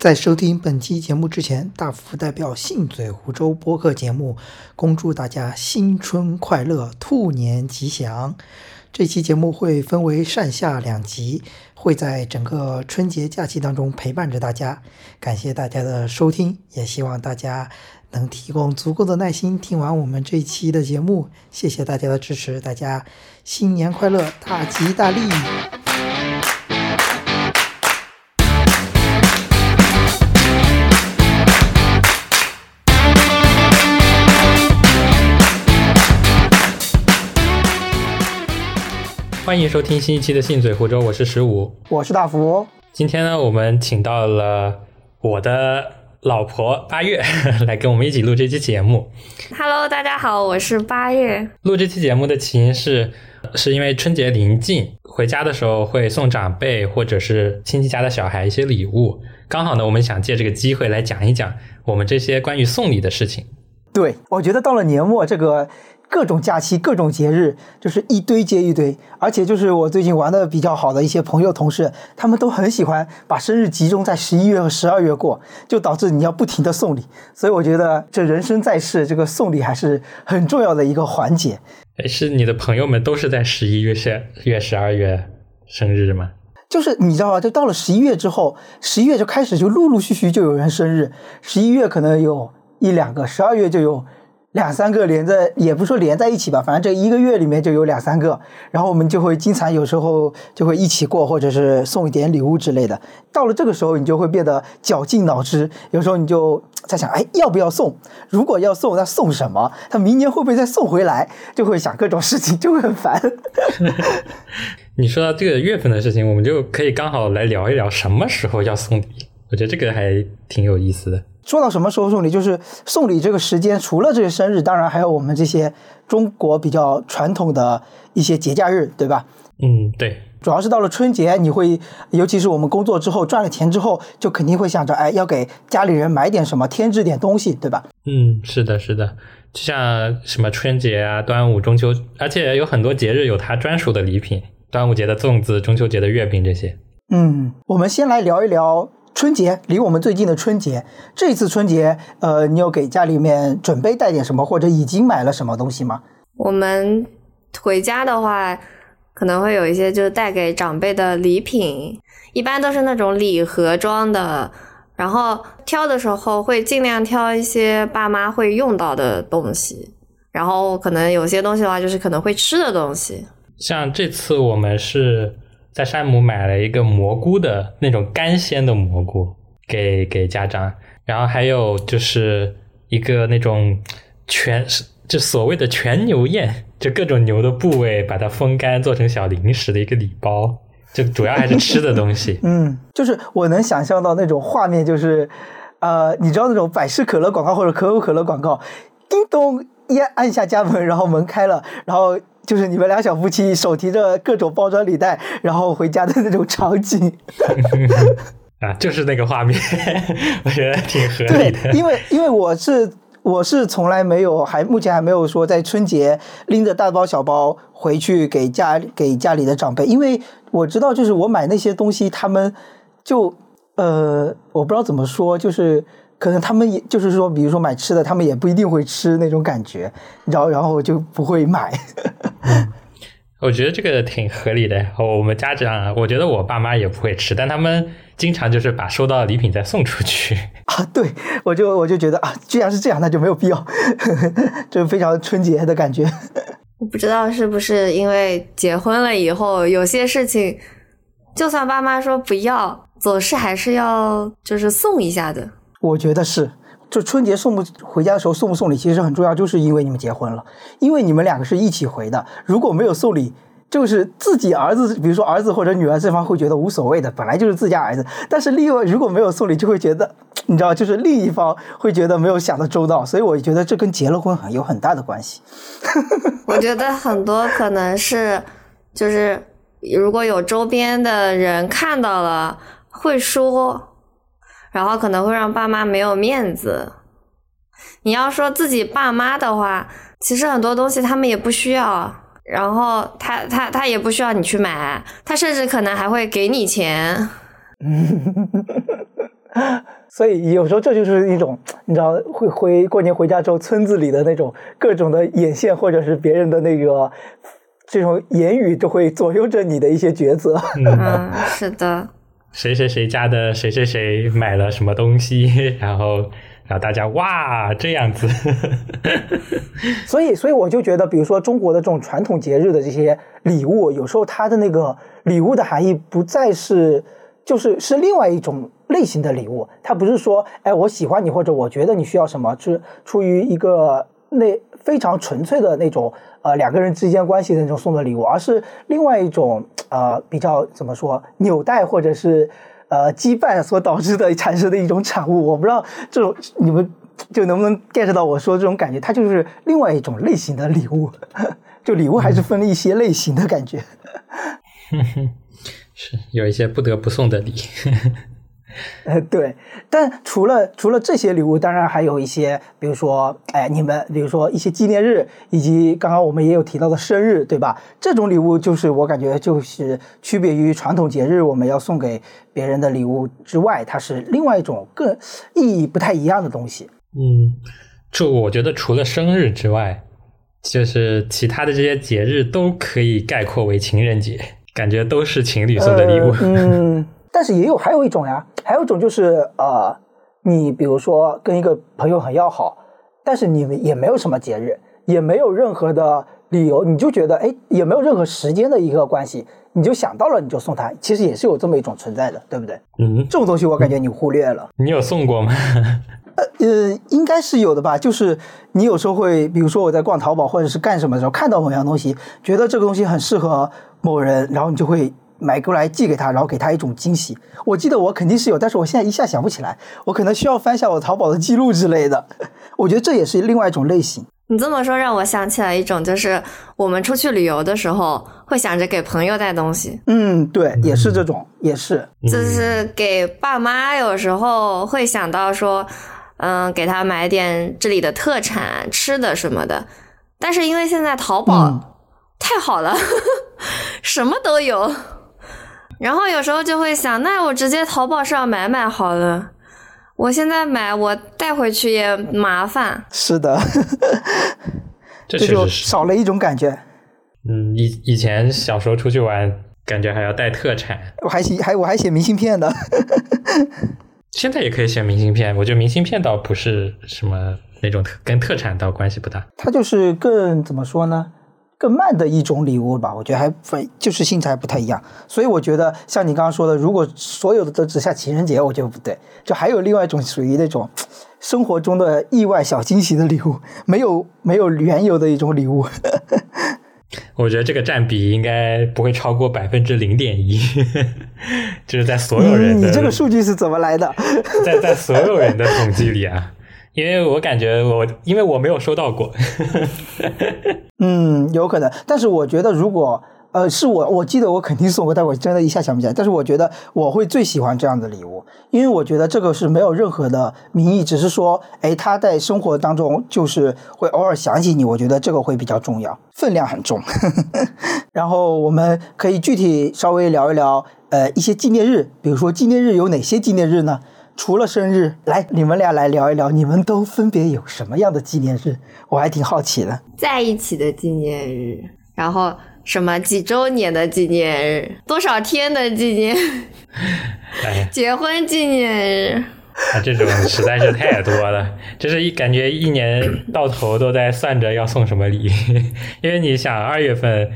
在收听本期节目之前，大福代表信嘴湖州播客节目，恭祝大家新春快乐，兔年吉祥。这期节目会分为上下两集，会在整个春节假期当中陪伴着大家。感谢大家的收听，也希望大家能提供足够的耐心听完我们这一期的节目。谢谢大家的支持，大家新年快乐，大吉大利！欢迎收听新一期的《信嘴湖州》，我是十五，我是大福。今天呢，我们请到了我的老婆八月 来跟我们一起录这期节目。Hello，大家好，我是八月。录这期节目的起因是，是因为春节临近，回家的时候会送长辈或者是亲戚家的小孩一些礼物。刚好呢，我们想借这个机会来讲一讲我们这些关于送礼的事情。对，我觉得到了年末这个。各种假期，各种节日，就是一堆接一堆，而且就是我最近玩的比较好的一些朋友、同事，他们都很喜欢把生日集中在十一月和十二月过，就导致你要不停的送礼。所以我觉得这人生在世，这个送礼还是很重要的一个环节。哎，是你的朋友们都是在十一月、十月、十二月生日吗？就是你知道吧？就到了十一月之后，十一月就开始就陆陆续续就有人生日，十一月可能有一两个，十二月就有。两三个连着，也不说连在一起吧，反正这一个月里面就有两三个，然后我们就会经常有时候就会一起过，或者是送一点礼物之类的。到了这个时候，你就会变得绞尽脑汁，有时候你就在想，哎，要不要送？如果要送，那送什么？他明年会不会再送回来？就会想各种事情，就会很烦。你说到这个月份的事情，我们就可以刚好来聊一聊什么时候要送礼。我觉得这个还挺有意思的。说到什么时候送礼，就是送礼这个时间，除了这些生日，当然还有我们这些中国比较传统的一些节假日，对吧？嗯，对。主要是到了春节，你会，尤其是我们工作之后赚了钱之后，就肯定会想着，哎，要给家里人买点什么，添置点东西，对吧？嗯，是的，是的。就像什么春节啊、端午、中秋，而且有很多节日有它专属的礼品，端午节的粽子，中秋节的月饼这些。嗯，我们先来聊一聊。春节离我们最近的春节，这次春节，呃，你有给家里面准备带点什么，或者已经买了什么东西吗？我们回家的话，可能会有一些就是带给长辈的礼品，一般都是那种礼盒装的。然后挑的时候会尽量挑一些爸妈会用到的东西，然后可能有些东西的话就是可能会吃的东西。像这次我们是。在山姆买了一个蘑菇的那种干鲜的蘑菇给给家长，然后还有就是一个那种全是就所谓的全牛宴，就各种牛的部位把它风干做成小零食的一个礼包，就主要还是吃的东西。嗯，就是我能想象到那种画面，就是呃，你知道那种百事可乐广告或者可口可乐广告，叮咚一按下家门，然后门开了，然后。就是你们俩小夫妻手提着各种包装礼袋，然后回家的那种场景，啊，就是那个画面，我觉得挺合理的。因为因为我是我是从来没有还目前还没有说在春节拎着大包小包回去给家给家里的长辈，因为我知道就是我买那些东西，他们就呃我不知道怎么说，就是。可能他们也就是说，比如说买吃的，他们也不一定会吃那种感觉，然后然后就不会买。我觉得这个挺合理的。我们家长，我觉得我爸妈也不会吃，但他们经常就是把收到的礼品再送出去。啊，对，我就我就觉得啊，既然是这样，那就没有必要，就非常春节的感觉。我不知道是不是因为结婚了以后，有些事情，就算爸妈说不要，总是还是要就是送一下的。我觉得是，就春节送不回家的时候送不送礼，其实很重要，就是因为你们结婚了，因为你们两个是一起回的。如果没有送礼，就是自己儿子，比如说儿子或者女儿这方会觉得无所谓的，本来就是自家儿子。但是另外如果没有送礼，就会觉得，你知道，就是另一方会觉得没有想的周到。所以我觉得这跟结了婚很有很大的关系。我觉得很多可能是，就是如果有周边的人看到了，会说。然后可能会让爸妈没有面子。你要说自己爸妈的话，其实很多东西他们也不需要，然后他他他也不需要你去买，他甚至可能还会给你钱。所以有时候这就是一种，你知道，会回过年回家之后，村子里的那种各种的眼线，或者是别人的那个这种言语，都会左右着你的一些抉择。嗯，是的。谁谁谁家的谁谁谁买了什么东西，然后然后大家哇这样子。所以，所以我就觉得，比如说中国的这种传统节日的这些礼物，有时候它的那个礼物的含义不再是，就是是另外一种类型的礼物。它不是说，哎，我喜欢你，或者我觉得你需要什么，是出于一个那非常纯粹的那种呃两个人之间关系的那种送的礼物，而是另外一种呃比较怎么说纽带或者是呃羁绊所导致的产生的一种产物。我不知道这种你们就能不能 get 到我说这种感觉，它就是另外一种类型的礼物。就礼物还是分了一些类型的感觉。是有一些不得不送的礼。呃，对，但除了除了这些礼物，当然还有一些，比如说，哎，你们比如说一些纪念日，以及刚刚我们也有提到的生日，对吧？这种礼物就是我感觉就是区别于传统节日我们要送给别人的礼物之外，它是另外一种更意义不太一样的东西。嗯，就我觉得除了生日之外，就是其他的这些节日都可以概括为情人节，感觉都是情侣送的礼物。嗯。但是也有还有一种呀，还有一种就是呃，你比如说跟一个朋友很要好，但是你们也没有什么节日，也没有任何的理由，你就觉得哎，也没有任何时间的一个关系，你就想到了你就送他，其实也是有这么一种存在的，对不对？嗯，这种东西我感觉你忽略了。你有送过吗？呃呃，应该是有的吧。就是你有时候会，比如说我在逛淘宝或者是干什么的时候，看到某样东西，觉得这个东西很适合某人，然后你就会。买过来寄给他，然后给他一种惊喜。我记得我肯定是有，但是我现在一下想不起来，我可能需要翻下我淘宝的记录之类的。我觉得这也是另外一种类型。你这么说让我想起来一种，就是我们出去旅游的时候会想着给朋友带东西。嗯，对，也是这种，也是。就是给爸妈，有时候会想到说，嗯，给他买点这里的特产吃的什么的。但是因为现在淘宝太好了，什么都有。然后有时候就会想，那我直接淘宝上买买好了。我现在买，我带回去也麻烦。是的，这就少了一种感觉。嗯，以以前小时候出去玩，感觉还要带特产。我还写还我还写明信片的。现在也可以写明信片，我觉得明信片倒不是什么那种特跟特产倒关系不大。它就是更怎么说呢？更慢的一种礼物吧，我觉得还分就是性质还不太一样，所以我觉得像你刚刚说的，如果所有的都只下情人节，我觉得不对，就还有另外一种属于那种生活中的意外小惊喜的礼物，没有没有缘由的一种礼物。我觉得这个占比应该不会超过百分之零点一，就是在所有人的你这个数据是怎么来的？在在所有人的统计里啊。因为我感觉我，因为我没有收到过。嗯，有可能，但是我觉得如果呃是我，我记得我肯定送过，但我真的一下想不起来。但是我觉得我会最喜欢这样的礼物，因为我觉得这个是没有任何的名义，只是说，哎，他在生活当中就是会偶尔想起你，我觉得这个会比较重要，分量很重。然后我们可以具体稍微聊一聊，呃，一些纪念日，比如说纪念日有哪些纪念日呢？除了生日，来你们俩来聊一聊，你们都分别有什么样的纪念日？我还挺好奇的。在一起的纪念日，然后什么几周年的纪念日，多少天的纪念，结婚纪念日，啊，这种实在是太多了，就是一感觉一年到头都在算着要送什么礼，因为你想二月份，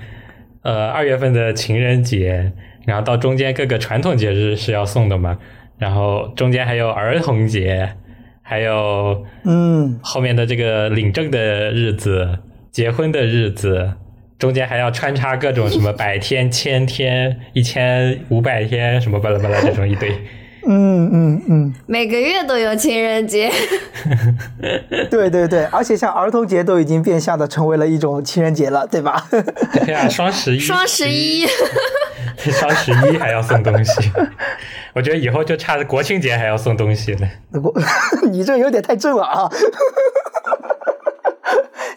呃，二月份的情人节，然后到中间各个传统节日是要送的嘛。然后中间还有儿童节，还有嗯后面的这个领证的日子、结婚的日子，中间还要穿插各种什么百天、千天、一千五百天什么巴拉巴拉这种一堆。嗯嗯嗯，每个月都有情人节。对对对，而且像儿童节都已经变相的成为了一种情人节了，对吧？对呀，双十一，双十一，双十一还要送东西。我觉得以后就差国庆节还要送东西了。不，你这有点太正了啊！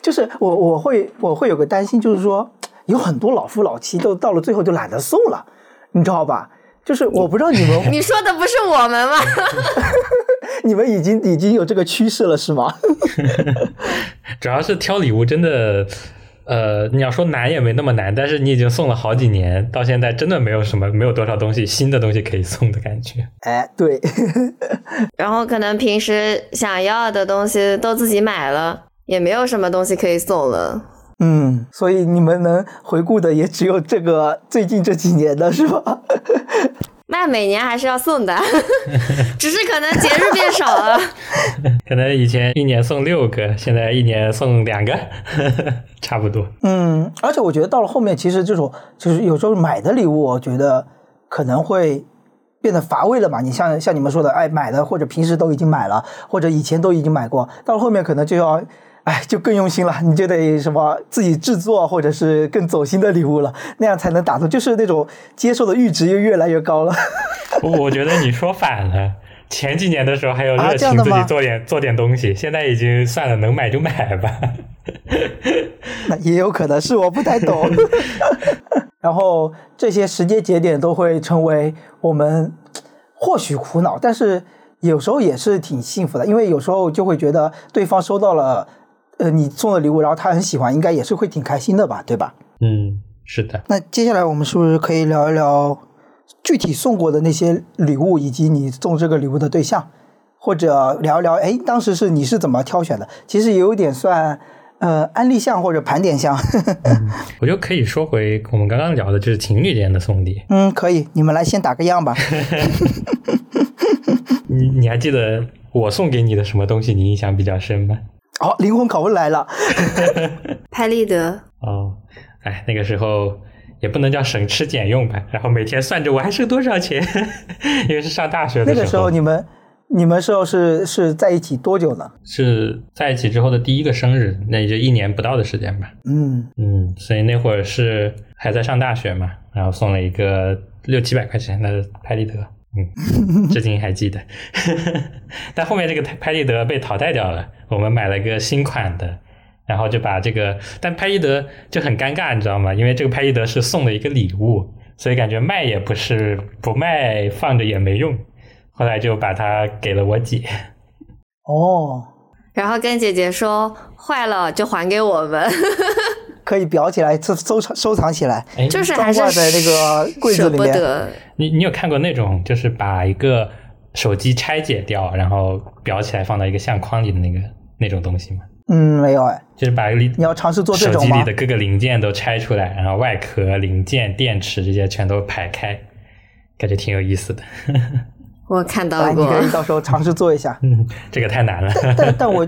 就是我我会我会有个担心，就是说有很多老夫老妻都到了最后就懒得送了，你知道吧？就是我不知道你们你说的不是我们吗？你们已经已经有这个趋势了是吗？主要是挑礼物真的，呃，你要说难也没那么难，但是你已经送了好几年，到现在真的没有什么，没有多少东西新的东西可以送的感觉。哎，对，然后可能平时想要的东西都自己买了，也没有什么东西可以送了。嗯，所以你们能回顾的也只有这个最近这几年的是吧？那每年还是要送的，只是可能节日变少了。可能以前一年送六个，现在一年送两个，差不多。嗯，而且我觉得到了后面，其实这种就是有时候买的礼物，我觉得可能会变得乏味了嘛。你像像你们说的，哎，买的或者平时都已经买了，或者以前都已经买过，到了后面可能就要。哎，就更用心了，你就得什么自己制作，或者是更走心的礼物了，那样才能打动，就是那种接受的阈值又越来越高了。我觉得你说反了，前几年的时候还有热情自己做点做点东西，现在已经算了，能买就买吧。那也有可能是我不太懂。然后这些时间节点都会成为我们或许苦恼，但是有时候也是挺幸福的，因为有时候就会觉得对方收到了。呃，你送的礼物，然后他很喜欢，应该也是会挺开心的吧，对吧？嗯，是的。那接下来我们是不是可以聊一聊具体送过的那些礼物，以及你送这个礼物的对象，或者聊一聊，哎，当时是你是怎么挑选的？其实也有点算呃安利项或者盘点项。我就可以说回我们刚刚聊的，就是情侣间的送礼。嗯，可以，你们来先打个样吧。你你还记得我送给你的什么东西？你印象比较深吗？好，灵魂拷问来了。拍立得。哦，哎，那个时候也不能叫省吃俭用吧，然后每天算着我还剩多少钱，因为是上大学的时候。那个时候你们你们时候是是在一起多久呢？是在一起之后的第一个生日，那也就一年不到的时间吧。嗯嗯，所以那会儿是还在上大学嘛，然后送了一个六七百块钱的拍立得。嗯，至今还记得，但后面这个拍立得被淘汰掉了，我们买了个新款的，然后就把这个，但拍立得就很尴尬，你知道吗？因为这个拍立得是送的一个礼物，所以感觉卖也不是，不卖放着也没用，后来就把它给了我姐。哦，然后跟姐姐说坏了就还给我们。可以裱起来，收收藏收藏起来，就是还是在那个柜子里面。你你有看过那种，就是把一个手机拆解掉，然后裱起来放到一个相框里的那个那种东西吗？嗯，没有哎。就是把你你要尝试做这种手机里的各个零件都拆出来，然后外壳、零件、电池这些全都排开，感觉挺有意思的。我看到过，你可以到时候尝试做一下。嗯，这个太难了。但但我。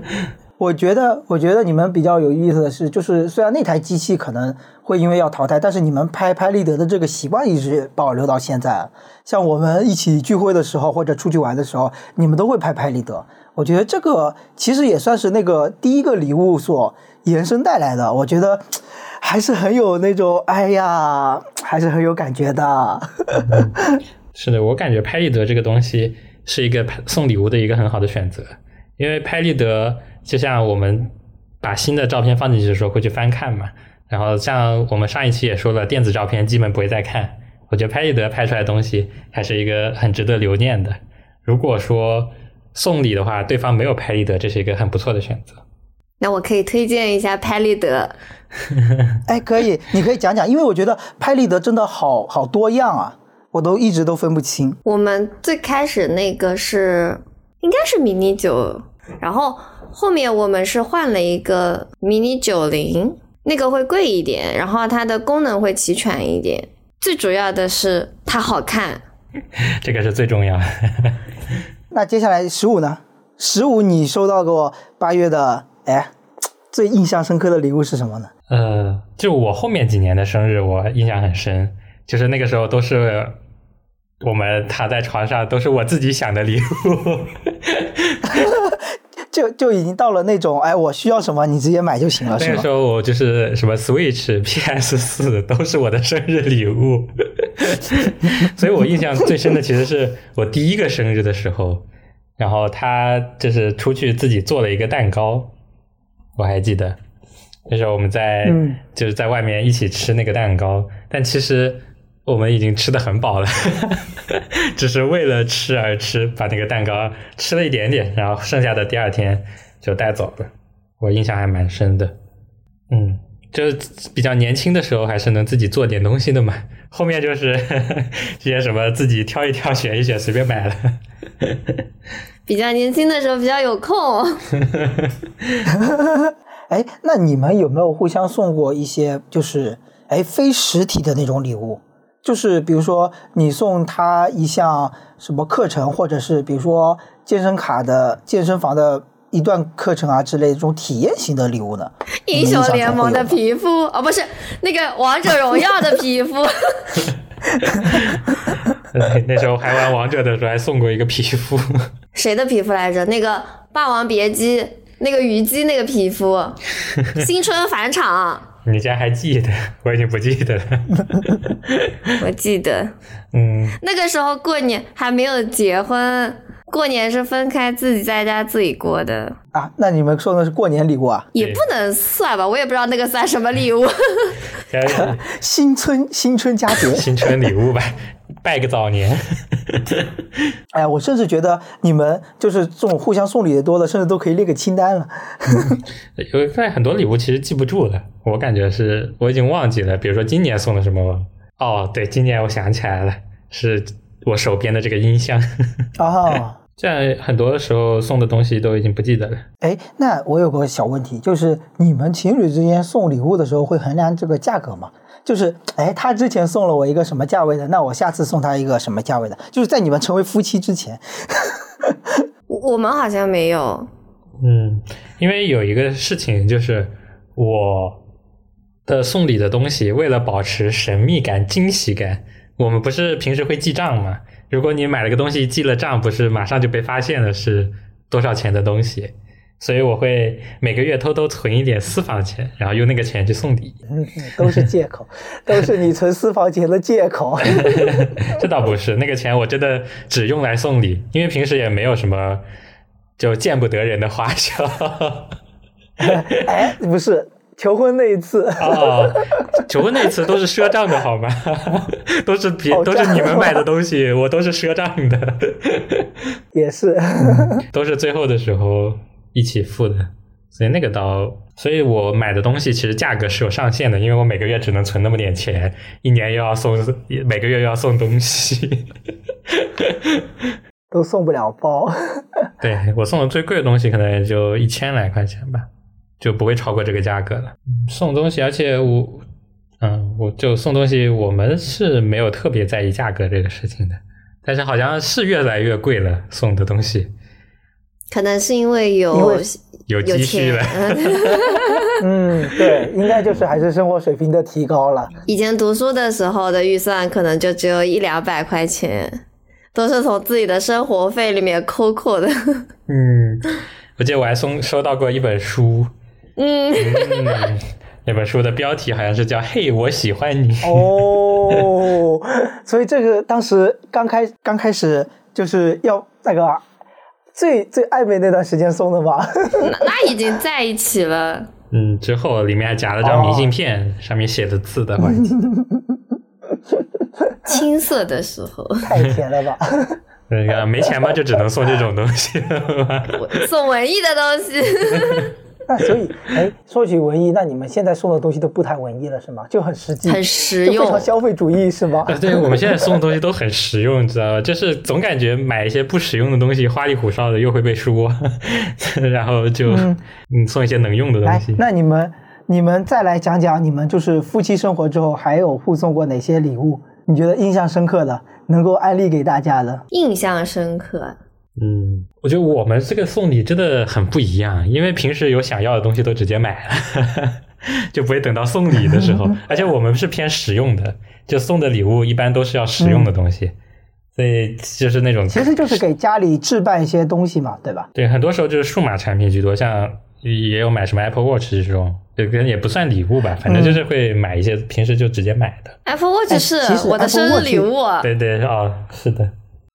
我觉得，我觉得你们比较有意思的是，就是虽然那台机器可能会因为要淘汰，但是你们拍拍立得的这个习惯一直保留到现在。像我们一起聚会的时候，或者出去玩的时候，你们都会拍拍立得。我觉得这个其实也算是那个第一个礼物所延伸带来的。我觉得还是很有那种，哎呀，还是很有感觉的。是的，我感觉拍立得这个东西是一个送礼物的一个很好的选择，因为拍立得。就像我们把新的照片放进去的时候会去翻看嘛，然后像我们上一期也说了，电子照片基本不会再看。我觉得拍立得拍出来的东西还是一个很值得留念的。如果说送礼的话，对方没有拍立得，这是一个很不错的选择。那我可以推荐一下拍立得。哎，可以，你可以讲讲，因为我觉得拍立得真的好好多样啊，我都一直都分不清。我们最开始那个是应该是迷你九，然后。后面我们是换了一个 mini 九零，那个会贵一点，然后它的功能会齐全一点，最主要的是它好看，这个是最重要的。那接下来十五呢？十五你收到过八月的，哎，最印象深刻的礼物是什么呢？呃，就我后面几年的生日，我印象很深，就是那个时候都是我们躺在床上，都是我自己想的礼物。就就已经到了那种，哎，我需要什么你直接买就行了，那个时候我就是什么 Switch、PS 四 都是我的生日礼物，所以我印象最深的其实是我第一个生日的时候，然后他就是出去自己做了一个蛋糕，我还记得那时候我们在就是在外面一起吃那个蛋糕，但其实。我们已经吃的很饱了，只是为了吃而吃，把那个蛋糕吃了一点点，然后剩下的第二天就带走了。我印象还蛮深的。嗯，就是比较年轻的时候还是能自己做点东西的嘛。后面就是 这些什么自己挑一挑、选一选，随便买了。比较年轻的时候比较有空。哎，那你们有没有互相送过一些就是哎非实体的那种礼物？就是比如说你送他一项什么课程，或者是比如说健身卡的健身房的一段课程啊之类的这种体验型的礼物呢？英雄联盟的皮肤哦，不是那个王者荣耀的皮肤。那时候还玩王者的时候，还送过一个皮肤。谁的皮肤来着？那个《霸王别姬》那个虞姬那个皮肤，新春返场。你竟然还记得？我已经不记得了。我记得，嗯，那个时候过年还没有结婚，过年是分开自己在家自己过的啊。那你们送的是过年礼物啊？也不能算吧，我也不知道那个算什么礼物。新春新春佳节，新春礼物吧。拜个早年，哎呀，我甚至觉得你们就是这种互相送礼的多了，甚至都可以列个清单了。有现在很多礼物其实记不住了，我感觉是我已经忘记了。比如说今年送的什么？哦，对，今年我想起来了，是我手边的这个音箱。哦，这样很多时候送的东西都已经不记得了。哎，那我有个小问题，就是你们情侣之间送礼物的时候会衡量这个价格吗？就是，哎，他之前送了我一个什么价位的，那我下次送他一个什么价位的？就是在你们成为夫妻之前，我们好像没有。嗯，因为有一个事情，就是我的送礼的东西，为了保持神秘感、惊喜感，我们不是平时会记账吗？如果你买了个东西记了账，不是马上就被发现了是多少钱的东西？所以我会每个月偷偷存一点私房钱，然后用那个钱去送礼。嗯，都是借口，都是你存私房钱的借口。这倒不是，那个钱我真的只用来送礼，因为平时也没有什么就见不得人的花销。哎，不是求婚那一次啊，求婚那一次都是赊账的好吗？都是别都是你们买的东西，我都是赊账的。也是，都是最后的时候。一起付的，所以那个倒，所以我买的东西其实价格是有上限的，因为我每个月只能存那么点钱，一年又要送，每个月又要送东西，都送不了包。对我送的最贵的东西可能也就一千来块钱吧，就不会超过这个价格了。送东西，而且我，嗯，我就送东西，我们是没有特别在意价格这个事情的，但是好像是越来越贵了，送的东西。可能是因为有有积蓄了，嗯，对，应该就是还是生活水平的提高了。以前读书的时候的预算可能就只有一两百块钱，都是从自己的生活费里面抠抠的。嗯，我记得我还送收到过一本书，嗯，那本书的标题好像是叫《嘿，我喜欢你》。哦，所以这个当时刚开刚开始就是要那个。最最暧昧那段时间送的吧？那那已经在一起了。嗯，之后里面还夹了张明信片，上面写的字的话，青涩的时候，太甜了吧？那个没钱嘛，就只能送这种东西，送文艺的东西。那 所以，哎，说起文艺，那你们现在送的东西都不太文艺了，是吗？就很实际，很实用，非常消费主义，是吗？对，我们现在送的东西都很实用，你知道吧？就是总感觉买一些不实用的东西，花里胡哨的又会被说，然后就嗯送一些能用的东西。那你们，你们再来讲讲，你们就是夫妻生活之后还有互送过哪些礼物？你觉得印象深刻的，能够安利给大家的？印象深刻。嗯，我觉得我们这个送礼真的很不一样，因为平时有想要的东西都直接买了，就不会等到送礼的时候。而且我们是偏实用的，就送的礼物一般都是要实用的东西，所以就是那种其实就是给家里置办一些东西嘛，对吧？对，很多时候就是数码产品居多，像也有买什么 Apple Watch 这种，就跟也不算礼物吧，反正就是会买一些平时就直接买的。Apple Watch 是我的生日礼物，对对哦，是的。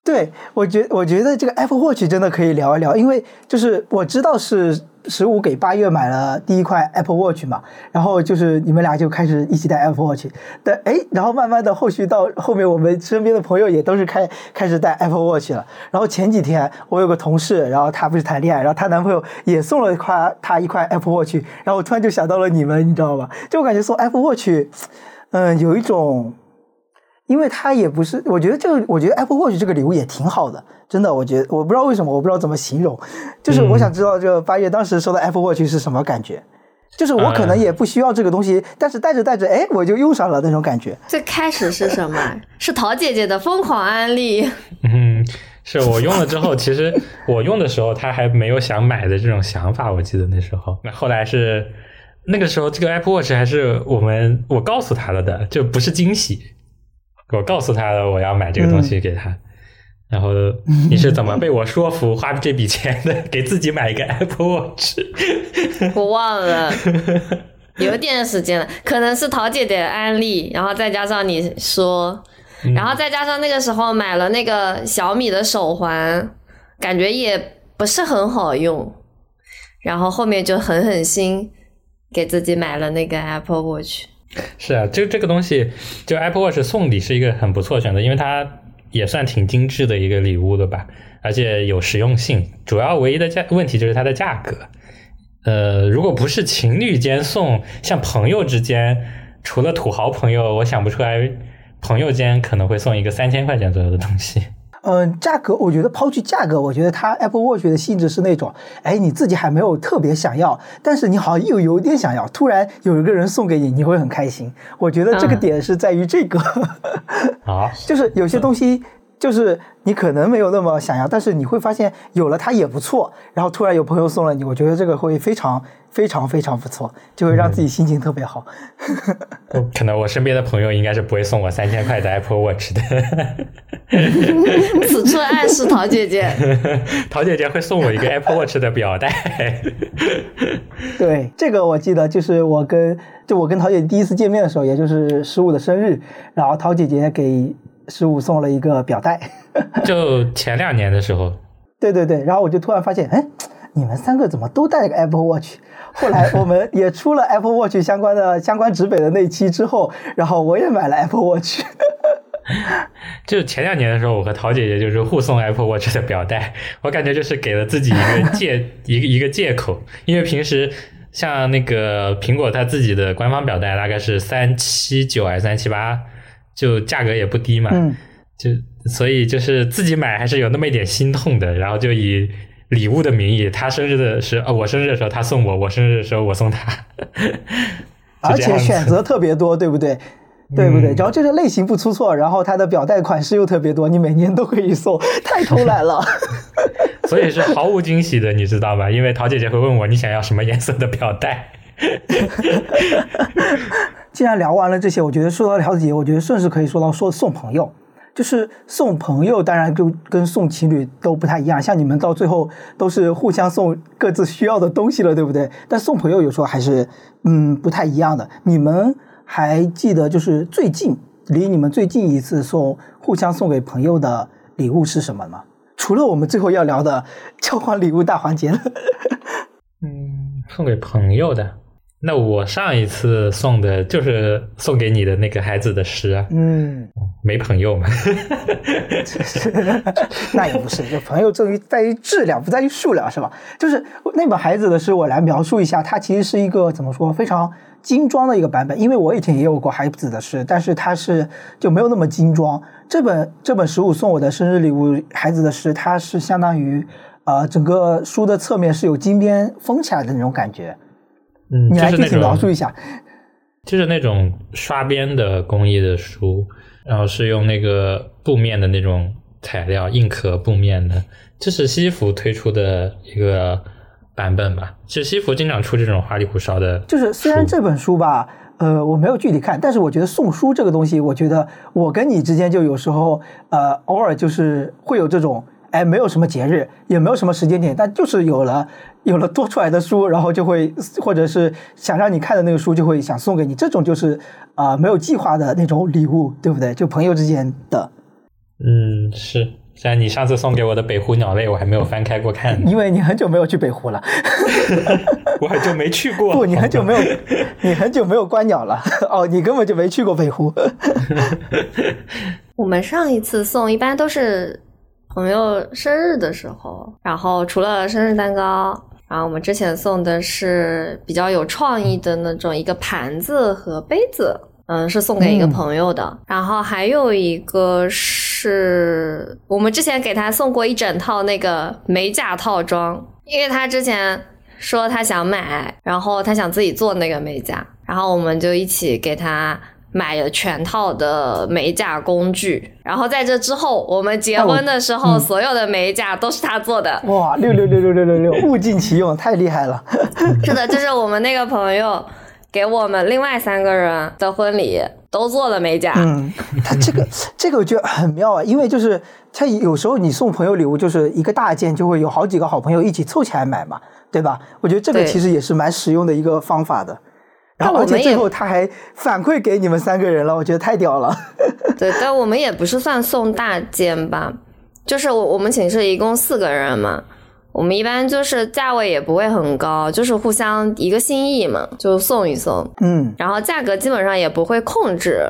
对我觉我觉得这个 Apple Watch 真的可以聊一聊，因为就是我知道是。十五给八月买了第一块 Apple Watch 嘛，然后就是你们俩就开始一起戴 Apple Watch，但哎，然后慢慢的后续到后面，我们身边的朋友也都是开开始戴 Apple Watch 了。然后前几天我有个同事，然后她不是谈恋爱，然后她男朋友也送了一块她一块 Apple Watch，然后我突然就想到了你们，你知道吧？就我感觉送 Apple Watch，嗯，有一种。因为它也不是，我觉得这个，我觉得 Apple Watch 这个礼物也挺好的，真的，我觉得我不知道为什么，我不知道怎么形容，就是我想知道这个八月当时收到 Apple Watch 是什么感觉，就是我可能也不需要这个东西，但是带着带着，哎，我就用上了那种感觉。最开始是什么？是陶姐姐的疯狂安利。嗯，是我用了之后，其实我用的时候他还没有想买的这种想法，我记得那时候，那后来是那个时候，这个 Apple Watch 还是我们我告诉他了的，就不是惊喜。我告诉他了，我要买这个东西给他。然后你是怎么被我说服 花这笔钱的？给自己买一个 Apple Watch？我忘了，有点时间了。可能是桃姐姐安利，然后再加上你说，然后再加上那个时候买了那个小米的手环，感觉也不是很好用。然后后面就狠狠心给自己买了那个 Apple Watch。是啊，就这个东西，就 Apple Watch 送礼是一个很不错的选择，因为它也算挺精致的一个礼物了吧，而且有实用性。主要唯一的价问题就是它的价格。呃，如果不是情侣间送，像朋友之间，除了土豪朋友，我想不出来朋友间可能会送一个三千块钱左右的东西。嗯，价格我觉得抛去价格，我觉得它 Apple Watch 的性质是那种，哎，你自己还没有特别想要，但是你好像又有点想要，突然有一个人送给你，你会很开心。我觉得这个点是在于这个，啊，就是有些东西。就是你可能没有那么想要，但是你会发现有了它也不错。然后突然有朋友送了你，我觉得这个会非常非常非常不错，就会让自己心情特别好。可能我身边的朋友应该是不会送我三千块的 Apple Watch 的。此处暗示陶姐姐，陶姐姐会送我一个 Apple Watch 的表带。对，这个我记得，就是我跟就我跟陶姐第一次见面的时候，也就是十五的生日，然后陶姐姐给。十五送了一个表带，就前两年的时候，对对对，然后我就突然发现，哎，你们三个怎么都带了个 Apple Watch？后来我们也出了 Apple Watch 相关的相关指北的那期之后，然后我也买了 Apple Watch。就前两年的时候，我和陶姐姐就是互送 Apple Watch 的表带，我感觉就是给了自己一个 借一个一个借口，因为平时像那个苹果它自己的官方表带大概是三七九还是三七八。就价格也不低嘛，就所以就是自己买还是有那么一点心痛的，然后就以礼物的名义，他生日的时候，我生日的时候他送我，我生日的时候我送他，而且选择特别多，对不对？对不对？然后就是类型不出错，然后它的表带款式又特别多，你每年都可以送，太偷懒了。所以是毫无惊喜的，你知道吗？因为陶姐姐会问我你想要什么颜色的表带。既然聊完了这些，我觉得说到了解，我觉得顺势可以说到说送朋友，就是送朋友，当然就跟送情侣都不太一样。像你们到最后都是互相送各自需要的东西了，对不对？但送朋友有时候还是嗯不太一样的。你们还记得就是最近离你们最近一次送互相送给朋友的礼物是什么吗？除了我们最后要聊的交换礼物大环节 嗯，送给朋友的。那我上一次送的就是送给你的那个孩子的诗啊，嗯，没朋友嘛，那也不是，就朋友在于在于质量，不在于数量，是吧？就是那本孩子的诗，我来描述一下，它其实是一个怎么说，非常精装的一个版本。因为我以前也有过孩子的诗，但是它是就没有那么精装。这本这本十五送我的生日礼物，孩子的诗，它是相当于呃整个书的侧面是有金边封起来的那种感觉。嗯，你来具体描述一下，就是那种刷边的工艺的书，然后是用那个布面的那种材料，硬壳布面的，这是西服推出的一个版本吧？其实西服经常出这种花里胡哨的。就是虽然这本书吧，呃，我没有具体看，但是我觉得送书这个东西，我觉得我跟你之间就有时候，呃，偶尔就是会有这种。哎，没有什么节日，也没有什么时间点，但就是有了有了多出来的书，然后就会或者是想让你看的那个书，就会想送给你。这种就是啊，没有计划的那种礼物，对不对？就朋友之间的。嗯，是像你上次送给我的北湖鸟类我还没有翻开过看，因为你很久没有去北湖了，我很久没去过。不，你很久没有，你很久没有观鸟了。哦，你根本就没去过北湖。我们上一次送一般都是朋友生日的时候，然后除了生日蛋糕，然后我们之前送的是比较有创意的那种一个盘子和杯子，嗯，是送给一个朋友的。然后还有一个是我们之前给他送过一整套那个美甲套装，因为他之前说他想买，然后他想自己做那个美甲，然后我们就一起给他。买了全套的美甲工具，然后在这之后，我们结婚的时候，所有的美甲都是他做的。哇，六六六六六六六，物尽其用，太厉害了。是的，就是我们那个朋友给我们另外三个人的婚礼都做了美甲。嗯，他这个 这个我觉得很妙啊，因为就是他有时候你送朋友礼物，就是一个大件就会有好几个好朋友一起凑起来买嘛，对吧？我觉得这个其实也是蛮实用的一个方法的。然后，而且最后他还反馈给你们三个人了，我觉得太屌了。对，但我们也不是算送大件吧，就是我我们寝室一共四个人嘛，我们一般就是价位也不会很高，就是互相一个心意嘛，就送一送。嗯，然后价格基本上也不会控制，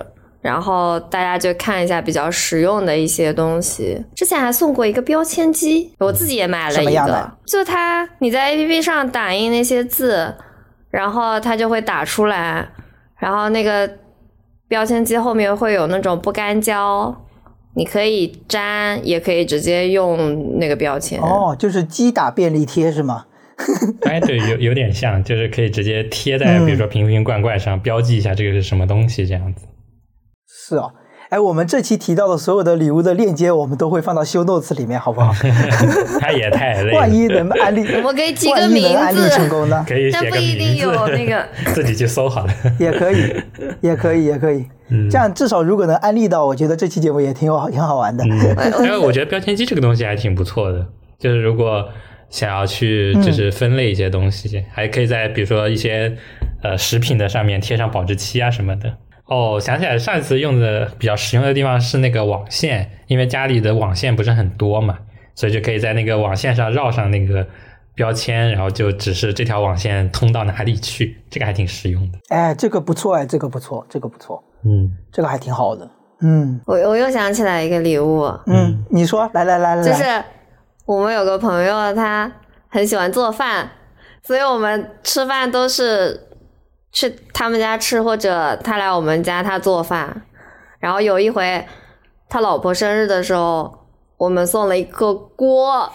然后大家就看一下比较实用的一些东西。之前还送过一个标签机，我自己也买了一个，就它你在 A P P 上打印那些字。然后它就会打出来，然后那个标签机后面会有那种不干胶，你可以粘，也可以直接用那个标签。哦，就是机打便利贴是吗？哎，对，有有点像，就是可以直接贴在比如说瓶瓶罐罐上，标记一下这个是什么东西，这样子。是啊。哎，我们这期提到的所有的礼物的链接，我们都会放到修 notes 里面，好不好？他也太累了。万一能安利，我们可以起个名字成功呢？可以写个名字，那个 自己去搜好了。也可以，也可以，也可以。这样至少如果能安利到，我觉得这期节目也挺有挺好玩的。因为我觉得标签机这个东西还挺不错的，就是如果想要去就是分类一些东西，还可以在比如说一些呃食品的上面贴上保质期啊什么的。哦，想起来上一次用的比较实用的地方是那个网线，因为家里的网线不是很多嘛，所以就可以在那个网线上绕上那个标签，然后就只是这条网线通到哪里去，这个还挺实用的。哎，这个不错哎，这个不错，这个不错，嗯，这个还挺好的。嗯，我我又想起来一个礼物，嗯，你说，来来来来，就是我们有个朋友，他很喜欢做饭，所以我们吃饭都是。去他们家吃，或者他来我们家，他做饭。然后有一回，他老婆生日的时候，我们送了一个锅，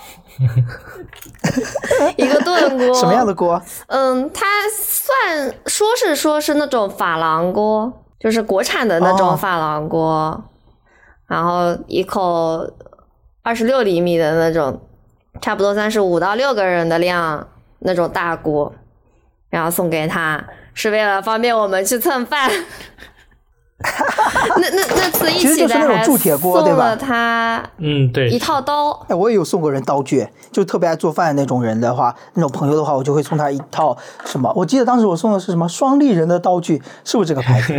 一个炖锅。什么样的锅？嗯，它算说是说是那种珐琅锅，就是国产的那种珐琅锅。然后一口二十六厘米的那种，差不多算是五到六个人的量那种大锅，然后送给他。是为了方便我们去蹭饭。那那那次一起的还送了他，嗯，对，一套刀。哎，我也有送过人刀具，就特别爱做饭那种人的话，那种朋友的话，我就会送他一套什么？我记得当时我送的是什么双立人的刀具，是不是这个牌子？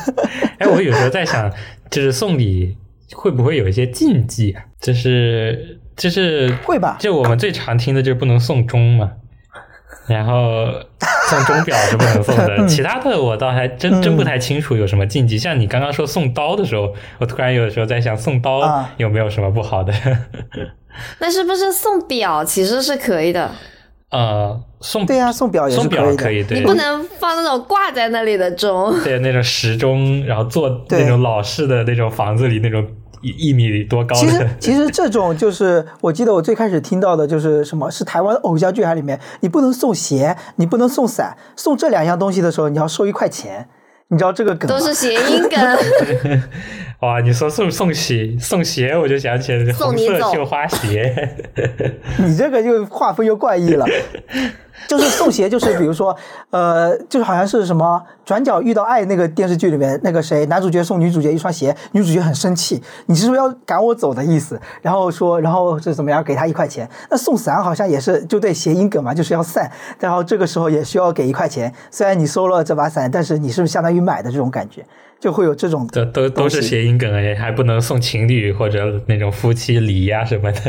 哎，我有时候在想，就是送礼会不会有一些禁忌啊？就是就是会吧？就我们最常听的就是不能送钟嘛。然后送钟表是不能送的，其他的我倒还真真不太清楚有什么禁忌。像你刚刚说送刀的时候，我突然有的时候在想送刀有没有什么不好的？那是不是送表其实是可以的？呃，送对呀，送表也送表可以，对。你不能放那种挂在那里的钟，对，那种时钟，然后做那种老式的那种房子里那种。一一米多高？其实其实这种就是，我记得我最开始听到的就是什么是台湾偶像剧还里面，你不能送鞋，你不能送伞，送这两样东西的时候，你要收一块钱，你知道这个梗？都是谐音梗。哇，你说送送鞋送鞋，我就想起来红色绣花鞋。你这个就画风又怪异了。就是送鞋，就是比如说，呃，就是好像是什么转角遇到爱那个电视剧里面那个谁，男主角送女主角一双鞋，女主角很生气，你是不是要赶我走的意思？然后说，然后是怎么样给他一块钱？那送伞好像也是就对谐音梗嘛，就是要散，然后这个时候也需要给一块钱。虽然你收了这把伞，但是你是不是相当于买的这种感觉？就会有这种都都都是谐音梗哎，还不能送情侣或者那种夫妻礼呀什么的。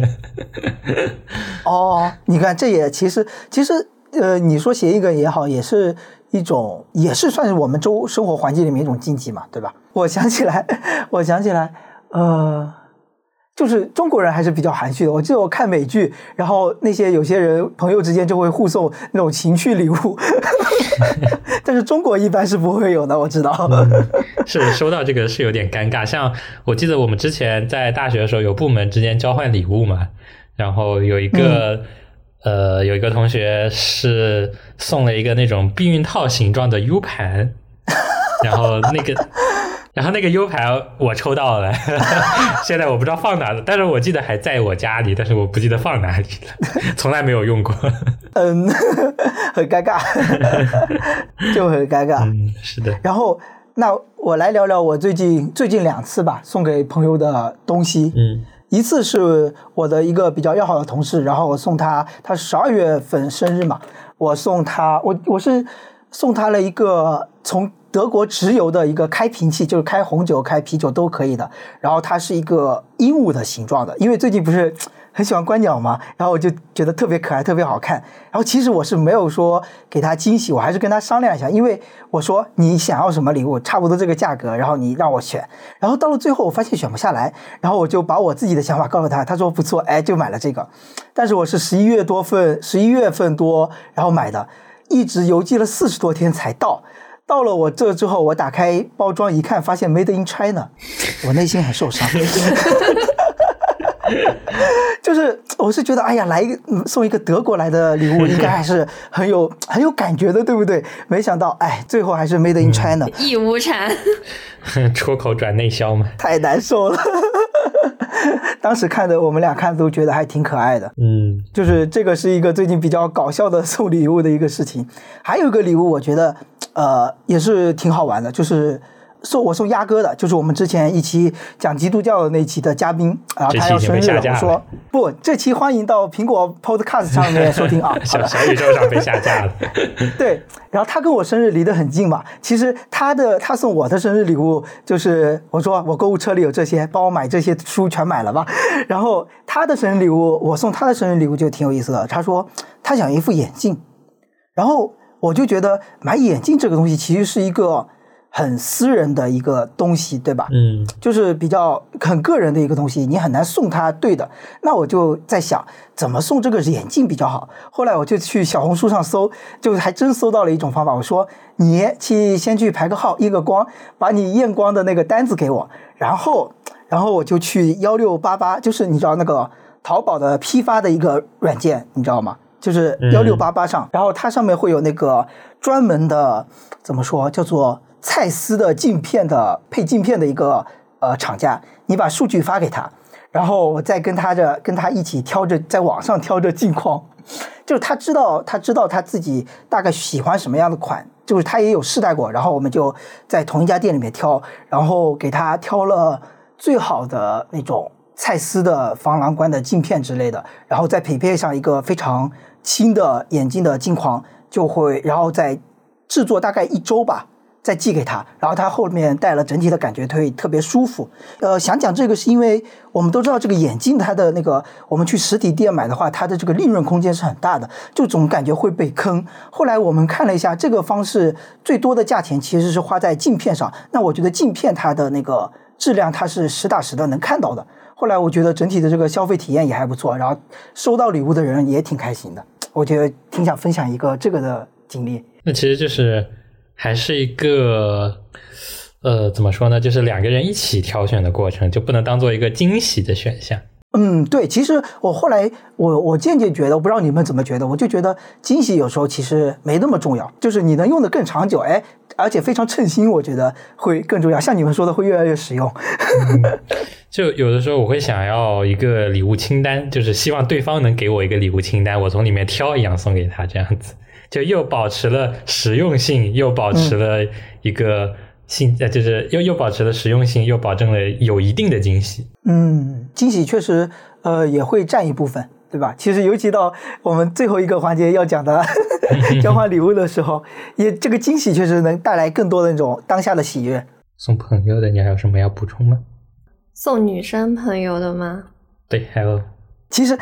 哦，你看，这也其实其实呃，你说谐音梗也好，也是一种，也是算是我们周生活环境里面一种禁忌嘛，对吧？我想起来，我想起来，呃。就是中国人还是比较含蓄的。我记得我看美剧，然后那些有些人朋友之间就会互送那种情趣礼物，但是中国一般是不会有的。我知道，是收到这个是有点尴尬。像我记得我们之前在大学的时候有部门之间交换礼物嘛，然后有一个呃有一个同学是送了一个那种避孕套形状的 U 盘，然后那个。然后那个 U 盘我抽到了，现在我不知道放哪了，但是我记得还在我家里，但是我不记得放哪里了，从来没有用过。嗯，很尴尬，就很尴尬。嗯，是的。然后，那我来聊聊我最近最近两次吧，送给朋友的东西。嗯，一次是我的一个比较要好的同事，然后我送他，他十二月份生日嘛，我送他，我我是送他了一个从。德国直邮的一个开瓶器，就是开红酒、开啤酒都可以的。然后它是一个鹦鹉的形状的，因为最近不是很喜欢观鸟嘛，然后我就觉得特别可爱、特别好看。然后其实我是没有说给他惊喜，我还是跟他商量一下，因为我说你想要什么礼物，差不多这个价格，然后你让我选。然后到了最后，我发现选不下来，然后我就把我自己的想法告诉他，他说不错，哎，就买了这个。但是我是十一月多份，十一月份多，然后买的，一直邮寄了四十多天才到。到了我这之后，我打开包装一看，发现 Made in China，我内心很受伤。就是，我是觉得，哎呀，来一个送一个德国来的礼物，应该还是很有很有感觉的，对不对？没想到，哎，最后还是 Made in China，义乌产，出口转内销嘛，太难受了。当时看的，我们俩看都觉得还挺可爱的。嗯，就是这个是一个最近比较搞笑的送礼物的一个事情。还有一个礼物，我觉得呃也是挺好玩的，就是。送我送鸭哥的，就是我们之前一期讲基督教的那期的嘉宾，然后他要生日了，我说不，这期欢迎到苹果 Podcast 上面收听啊。小小宇宙上被下架了。对，然后他跟我生日离得很近嘛，其实他的他送我的生日礼物就是我说我购物车里有这些，帮我买这些书全买了吧。然后他的生日礼物，我送他的生日礼物就挺有意思的。他说他想一副眼镜，然后我就觉得买眼镜这个东西其实是一个。很私人的一个东西，对吧？嗯，就是比较很个人的一个东西，你很难送他对的。那我就在想，怎么送这个眼镜比较好？后来我就去小红书上搜，就还真搜到了一种方法。我说，你去先去排个号，验个光，把你验光的那个单子给我，然后，然后我就去幺六八八，就是你知道那个淘宝的批发的一个软件，你知道吗？就是幺六八八上，然后它上面会有那个专门的，怎么说，叫做。蔡司的镜片的配镜片的一个呃厂家，你把数据发给他，然后我再跟他的跟他一起挑着在网上挑着镜框，就是他知道他知道他自己大概喜欢什么样的款，就是他也有试戴过，然后我们就在同一家店里面挑，然后给他挑了最好的那种蔡司的防蓝光的镜片之类的，然后再匹配上一个非常新的眼镜的镜框，就会然后再制作大概一周吧。再寄给他，然后他后面戴了，整体的感觉会特别舒服。呃，想讲这个是因为我们都知道这个眼镜它的那个，我们去实体店买的话，它的这个利润空间是很大的，就总感觉会被坑。后来我们看了一下，这个方式最多的价钱其实是花在镜片上。那我觉得镜片它的那个质量它是实打实的能看到的。后来我觉得整体的这个消费体验也还不错，然后收到礼物的人也挺开心的。我觉得挺想分享一个这个的经历。那其实就是。还是一个，呃，怎么说呢？就是两个人一起挑选的过程，就不能当做一个惊喜的选项。嗯，对。其实我后来，我我渐渐觉得，我不知道你们怎么觉得，我就觉得惊喜有时候其实没那么重要，就是你能用的更长久，哎，而且非常称心，我觉得会更重要。像你们说的，会越来越实用。就有的时候我会想要一个礼物清单，就是希望对方能给我一个礼物清单，我从里面挑一样送给他，这样子。就又保持了实用性，又保持了一个性，呃，就是又又保持了实用性，又保证了有一定的惊喜。嗯，惊喜确实，呃，也会占一部分，对吧？其实尤其到我们最后一个环节要讲的 交换礼物的时候，也这个惊喜确实能带来更多的那种当下的喜悦。送朋友的，你还有什么要补充吗？送女生朋友的吗？对，还有其实，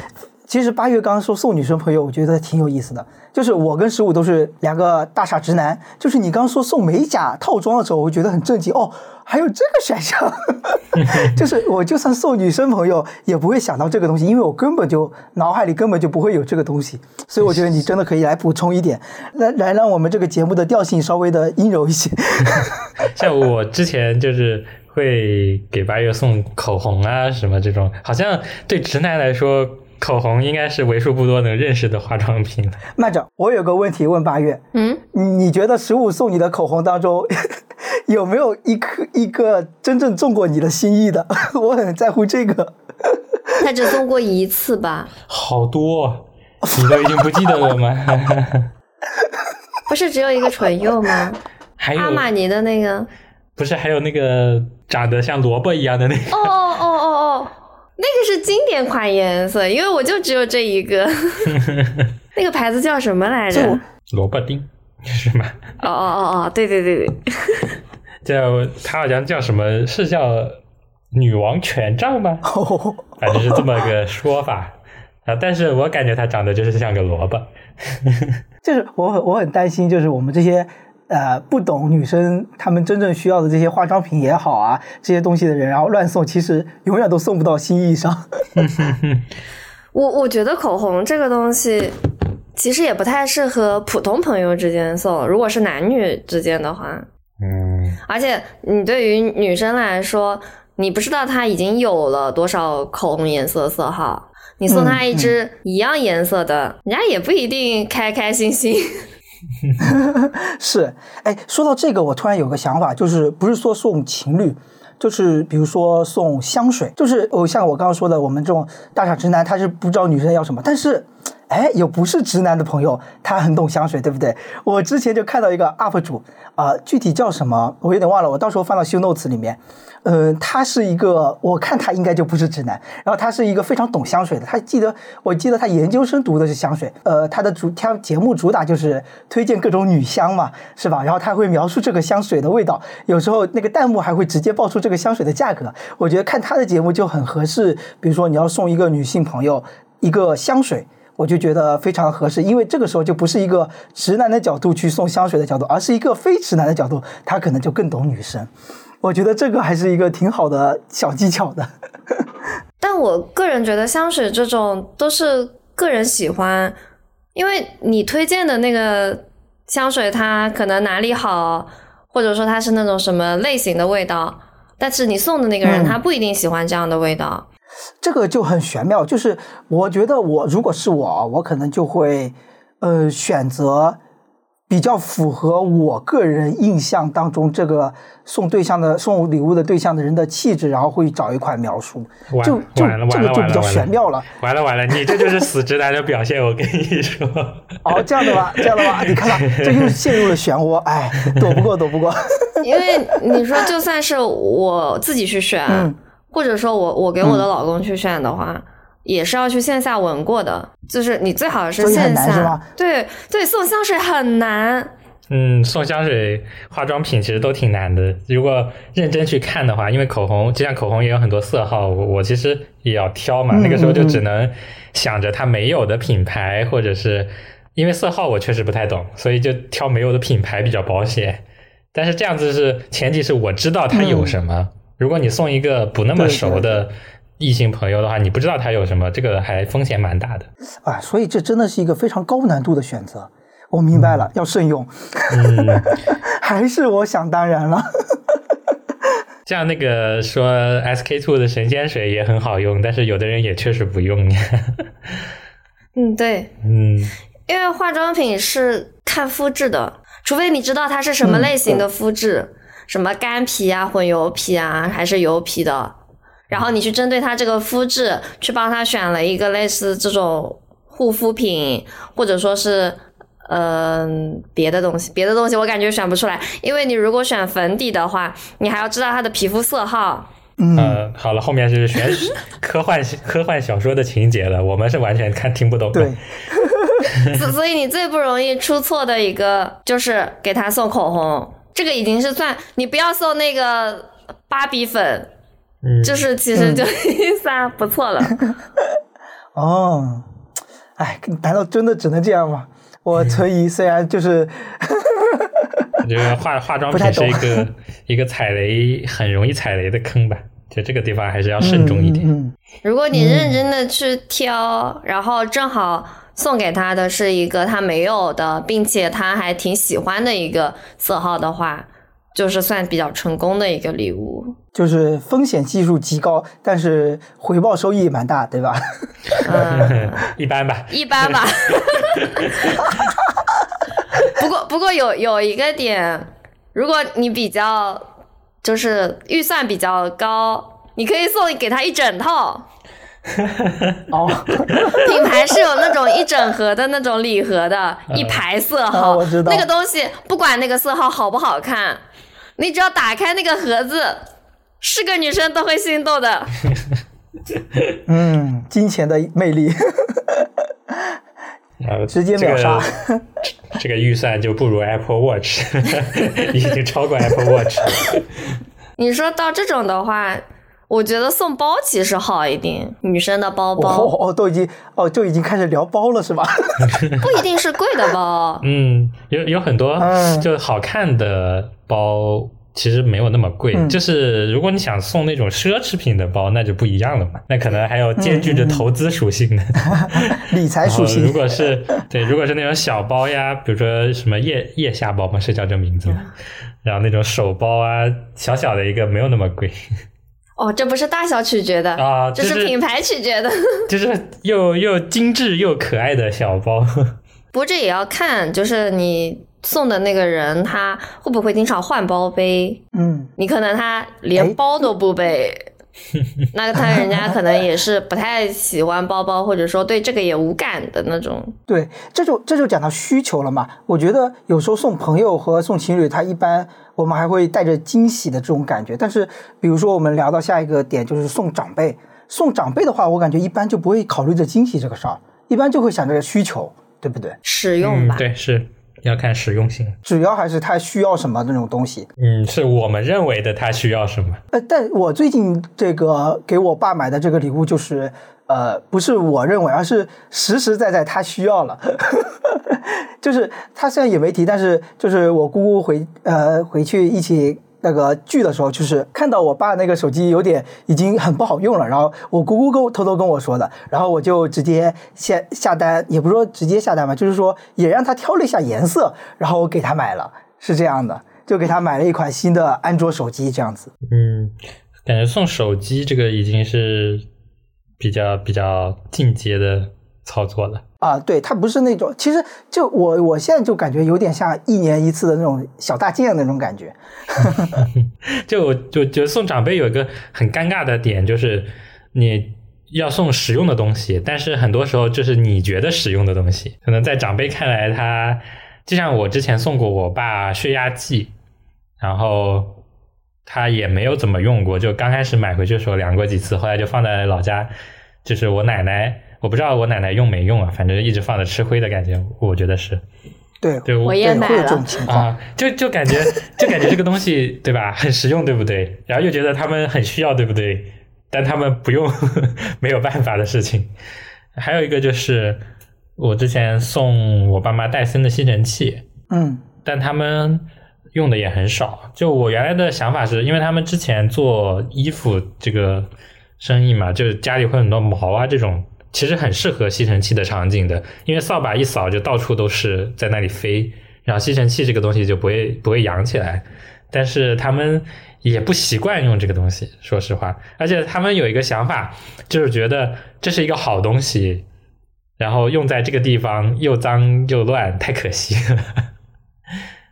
其实八月刚刚说送女生朋友，我觉得挺有意思的。就是我跟十五都是两个大傻直男。就是你刚刚说送美甲套装的时候，我觉得很震惊哦，还有这个选项。就是我就算送女生朋友，也不会想到这个东西，因为我根本就脑海里根本就不会有这个东西。所以我觉得你真的可以来补充一点，来来让我们这个节目的调性稍微的阴柔一些。像我之前就是会给八月送口红啊什么这种，好像对直男来说，口红应该是为数不多能认识的化妆品了。慢着，我有个问题问八月，嗯，你你觉得十五送你的口红当中，有没有一颗一个真正中过你的心意的？我很在乎这个。他只送过一次吧？好多，哦你都已经不记得了吗？不是只有一个唇釉吗？还有阿玛尼的那个？不是还有那个长得像萝卜一样的那个？哦哦，那个是经典款颜色，因为我就只有这一个。那个牌子叫什么来着？萝卜丁 是吗？哦哦哦哦，对对对对，叫它好像叫什么？是叫女王权杖吗？哦，反正是这么个说法啊。但是我感觉它长得就是像个萝卜。就是我很我很担心，就是我们这些呃不懂女生她们真正需要的这些化妆品也好啊，这些东西的人，然后乱送，其实永远都送不到心意上。我我觉得口红这个东西。其实也不太适合普通朋友之间送，如果是男女之间的话，嗯，而且你对于女生来说，你不知道她已经有了多少口红颜色色号，你送她一支一样颜色的，人家也不一定开开心心。是，哎，说到这个，我突然有个想法，就是不是说送情侣，就是比如说送香水，就是哦，像我刚刚说的，我们这种大傻直男，他是不知道女生要什么，但是。哎，有不是直男的朋友，他很懂香水，对不对？我之前就看到一个 UP 主，啊、具体叫什么我有点忘了，我到时候放到 show notes 里面。嗯、他是一个，我看他应该就不是直男，然后他是一个非常懂香水的。他记得，我记得他研究生读的是香水，呃，他的主他节目主打就是推荐各种女香嘛，是吧？然后他会描述这个香水的味道，有时候那个弹幕还会直接报出这个香水的价格。我觉得看他的节目就很合适，比如说你要送一个女性朋友一个香水。我就觉得非常合适，因为这个时候就不是一个直男的角度去送香水的角度，而是一个非直男的角度，他可能就更懂女生。我觉得这个还是一个挺好的小技巧的。但我个人觉得香水这种都是个人喜欢，因为你推荐的那个香水，它可能哪里好，或者说它是那种什么类型的味道，但是你送的那个人他不一定喜欢这样的味道。嗯这个就很玄妙，就是我觉得我如果是我，我可能就会呃选择比较符合我个人印象当中这个送对象的送礼物的对象的人的气质，然后会找一款描述，就就这个就比较玄妙了。完了完了，你这就是死直男的表现，我跟你说。哦，这样的吧，这样的吧，你看吧，这又陷入了漩涡，哎，躲不过，躲不过。因为你说，就算是我自己去选。嗯或者说我我给我的老公去选的话，嗯、也是要去线下闻过的，就是你最好是线下。对对，送香水很难。嗯，送香水、化妆品其实都挺难的。如果认真去看的话，因为口红，就像口红也有很多色号，我我其实也要挑嘛。嗯、那个时候就只能想着它没有的品牌，或者是因为色号我确实不太懂，所以就挑没有的品牌比较保险。但是这样子是前提是我知道它有什么。嗯如果你送一个不那么熟的异性朋友的话，你不知道他有什么，这个还风险蛮大的。啊，所以这真的是一个非常高难度的选择。我明白了，嗯、要慎用。嗯，还是我想当然了。像那个说 SK two 的神仙水也很好用，但是有的人也确实不用。嗯，对，嗯，因为化妆品是看肤质的，除非你知道它是什么类型的肤质。嗯什么干皮啊、混油皮啊，还是油皮的？然后你去针对他这个肤质，去帮他选了一个类似这种护肤品，或者说是嗯、呃、别的东西。别的东西我感觉选不出来，因为你如果选粉底的话，你还要知道他的皮肤色号。嗯、呃，好了，后面是玄 科幻科幻小说的情节了，我们是完全看听不懂的。对。所所以你最不容易出错的一个就是给他送口红。这个已经是算你不要送那个芭比粉，嗯，就是其实就算不错了。哦，哎，难道真的只能这样吗？我存疑，虽然就是 我觉得化化妆品是一个 一个踩雷很容易踩雷的坑吧，就这个地方还是要慎重一点。嗯嗯如果你认真的去挑，然后正好送给他的是一个他没有的，并且他还挺喜欢的一个色号的话，就是算比较成功的一个礼物。就是风险系数极高，但是回报收益也蛮大，对吧？嗯，一般吧，一般吧。不过不过有有一个点，如果你比较就是预算比较高，你可以送给他一整套。哦，品牌是有那种一整盒的那种礼盒的，一排色啊号，我知道那个东西不管那个色号好不好看，你只要打开那个盒子，是个女生都会心动的。嗯，金钱的魅力，呃，直接秒杀。这个这个预算就不如 Apple Watch，已经超过 Apple Watch。你说到这种的话，我觉得送包其实好一点，女生的包包哦哦，都已经哦，就已经开始聊包了是吧？不一定是贵的包。嗯，有有很多嗯就好看的包，其实没有那么贵。嗯就是如果你想送那种奢侈品的包，那就不一样了嘛。那可能还有兼具着嗯投资属性的。理财属性，如果是对，如果是那种小包呀，比如说什么腋腋下包嘛，是叫这名字吗？然后那种手包啊，小小的一个没有那么贵哦，这不是大小取决的啊，这是品牌取决的。就是又又精致又可爱的小包。不过这也要看，就是你送的那个人他会不会经常换包背。嗯，你可能他哎连包都不背，那他人家可能也是不太喜欢包包，或者说对这个也无感的那种。对，这就这就讲到需求了嘛。我觉得有时候送朋友和送情侣，他一般我们还会带着惊喜的这种感觉。但是比如说我们聊到下一个点，就是送长辈，送长辈的话，我感觉一般就不会考虑着惊喜这个事儿，一般就会想着需求，对不对？使用吧，嗯，对，是要看实用性。主要还是他需要什么那种东西。嗯，是我们认为的他需要什么。呃，但我最近这个给我爸买的这个礼物就是，呃，不是我认为，而是实实在在他需要了。就是他虽然也没提，但是就是我姑姑回呃回去一起那个剧的时候，就是看到我爸那个手机有点已经很不好用了，然后我姑姑跟偷偷跟我说的，然后我就直接下下单，也不是说直接下单吧，就是说也让他挑了一下颜色，然后我给他买了，是这样的，就给他买了一款新的安卓手机这样子。嗯，感觉送手机这个已经是比较比较进阶的操作了。啊，对，它不是那种，其实就我我现在就感觉有点像一年一次的那种小大件那种感觉。就我就觉得送长辈有一个很尴尬的点，就是你要送实用的东西，但是很多时候就是你觉得实用的东西，可能在长辈看来他，就像我之前送过我爸血压计，然后他也没有怎么用过，就刚开始买回去的时候量过几次，后来就放在老家，就是我奶奶，我不知道我奶奶用没用啊，反正一直放着吃灰的感觉，我觉得是。对，对，我也，买了。啊，就就感觉就感觉这个东西对吧，很实用，对不对？然后又觉得他们很需要，对不对？但他们不用，没有办法的事情。还有一个就是，我之前送我爸妈戴森的吸尘器，嗯但他们用的也很少。就我原来的想法是，因为他们之前做衣服这个生意嘛，就是家里会很多毛啊这种，其实很适合吸尘器的场景的，因为扫把一扫就到处都是在那里飞，然后吸尘器这个东西就不会不会扬起来。但是他们也不习惯用这个东西，说实话，而且他们有一个想法，就是觉得这是一个好东西，然后用在这个地方又脏又乱，太可惜了。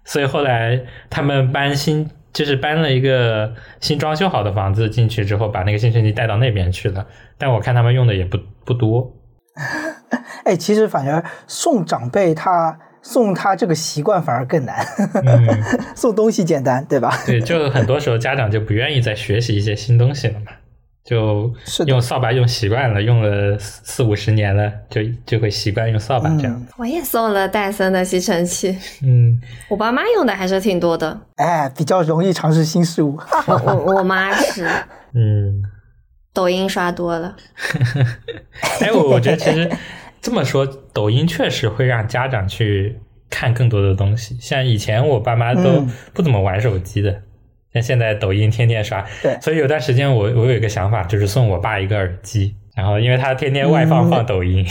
所以后来他们搬新，就是搬了一个新装修好的房子进去之后，把那个吸尘器带到那边去了。但我看他们用的也不不多。哎，其实反而送长辈他送他这个习惯反而更难，嗯，送东西简单，对吧？对，就很多时候家长就不愿意再学习一些新东西了嘛。就用扫把用习惯了，用了四四五十年了，就就会习惯用扫把这样。嗯我也送了戴森的吸尘器，嗯，我爸妈用的还是挺多的。哎，比较容易尝试新事物。我我我妈是嗯，抖音刷多了，哎，我我觉得其实这么说，抖音确实会让家长去看更多的东西。像以前我爸妈都嗯不怎么玩手机的，像现在抖音天天刷。对所以有段时间我我有一个想法，就是送我爸一个耳机，然后因为他天天外放嗯放抖音，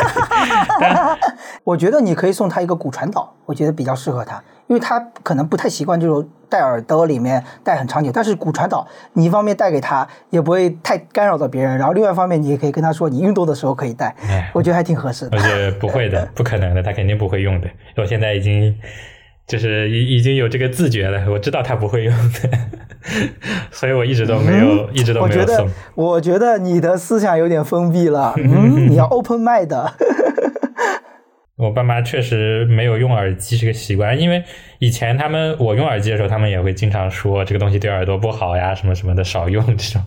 但我觉得你可以送他一个骨传导，我觉得比较适合他，因为他可能不太习惯这种戴耳朵里面戴很长久。但是骨传导，你一方面带给他，也不会太干扰到别人，然后另外一方面你也可以跟他说，你运动的时候可以戴哎，我觉得还挺合适的我。觉得不会的，不可能的，他肯定不会用的。我现在已经就是已已经有这个自觉了，我知道他不会用的，所以我一直都没有，一直都我觉得没有送。，我觉得你的思想有点封闭了，嗯，你要 open mind 的。我爸妈确实没有用耳机这个习惯，因为以前他们我用耳机的时候，他们也会经常说这个东西对耳朵不好呀，什么什么的，少用这种。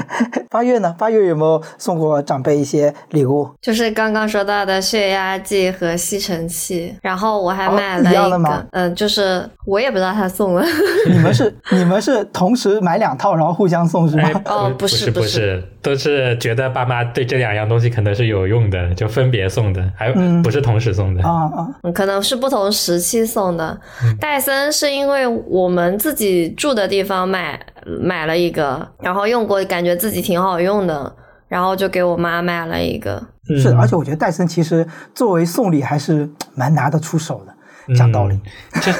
八月呢？八月有没有送过长辈一些礼物？就是刚刚说到的血压计和吸尘器，然后我还哦买了一个，一样的吗嗯、就是我也不知道他送了，你们是你们是同时买两套，然后互相送是吗？哎，哦不不是不不是，都是觉得爸妈对这两样东西可能是有用的，就分别送的，还嗯不是同时送的。啊啊，嗯可能是不同时期送的。嗯戴森是因为我们自己住的地方买买了一个，然后用过，感觉自己挺好用的，然后就给我妈买了一个。嗯是，而且我觉得戴森其实作为送礼还是 蛮拿得出手的。讲道理，嗯这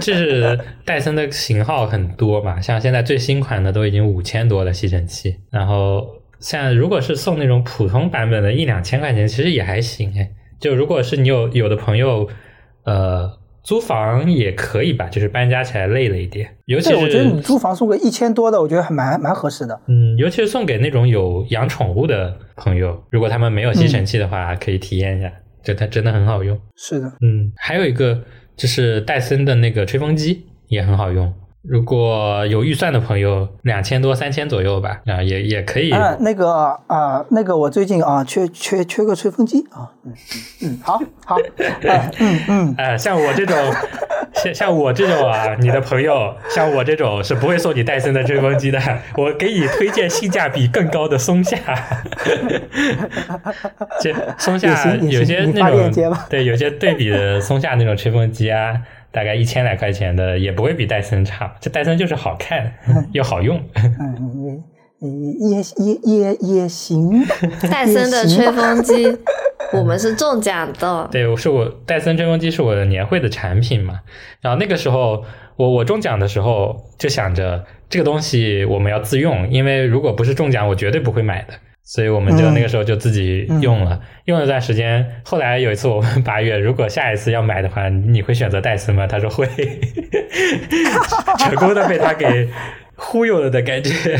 这是戴森的型号很多嘛，像现在最新款的都已经五千多了吸尘器，然后像如果是送那种普通版本的，一两千块钱其实也还行哎。就如果是你有有的朋友，呃，租房也可以吧，就是搬家起来累了一点，尤其是，我觉得你租房送个一千多的，我觉得还蛮蛮合适的。嗯，尤其是送给那种有养宠物的朋友，如果他们没有吸尘器的话，可以体验一下，就它真的很好用。是的，嗯，还有一个就是戴森的那个吹风机也很好用。如果有预算的朋友，两千多、三千左右吧，啊，也也可以。啊，那个啊，那个我最近啊，缺缺缺个吹风机啊，嗯嗯嗯，好好，哎，嗯嗯，呃，像我这种，像像我这种啊，你的朋友，像我这种是不会送你戴森的吹风机的。我给你推荐性价比更高的松下。这松下有些那种对，有些对比的松下那种吹风机啊，大概一千来块钱的，也不会比戴森差。这戴森就是好看又好用。嗯，也也也也也行。戴森的吹风机，我们是中奖的。对，我是我戴森吹风机是我的年会的产品嘛。然后那个时候我我中奖的时候就想着这个东西我们要自用，因为如果不是中奖，我绝对不会买的。所以我们就嗯那个时候就自己用了，用了一段时间。后来有一次我问八月，如果下一次要买的话，你会选择戴森吗？他说会，成功的被他给忽悠了的感觉。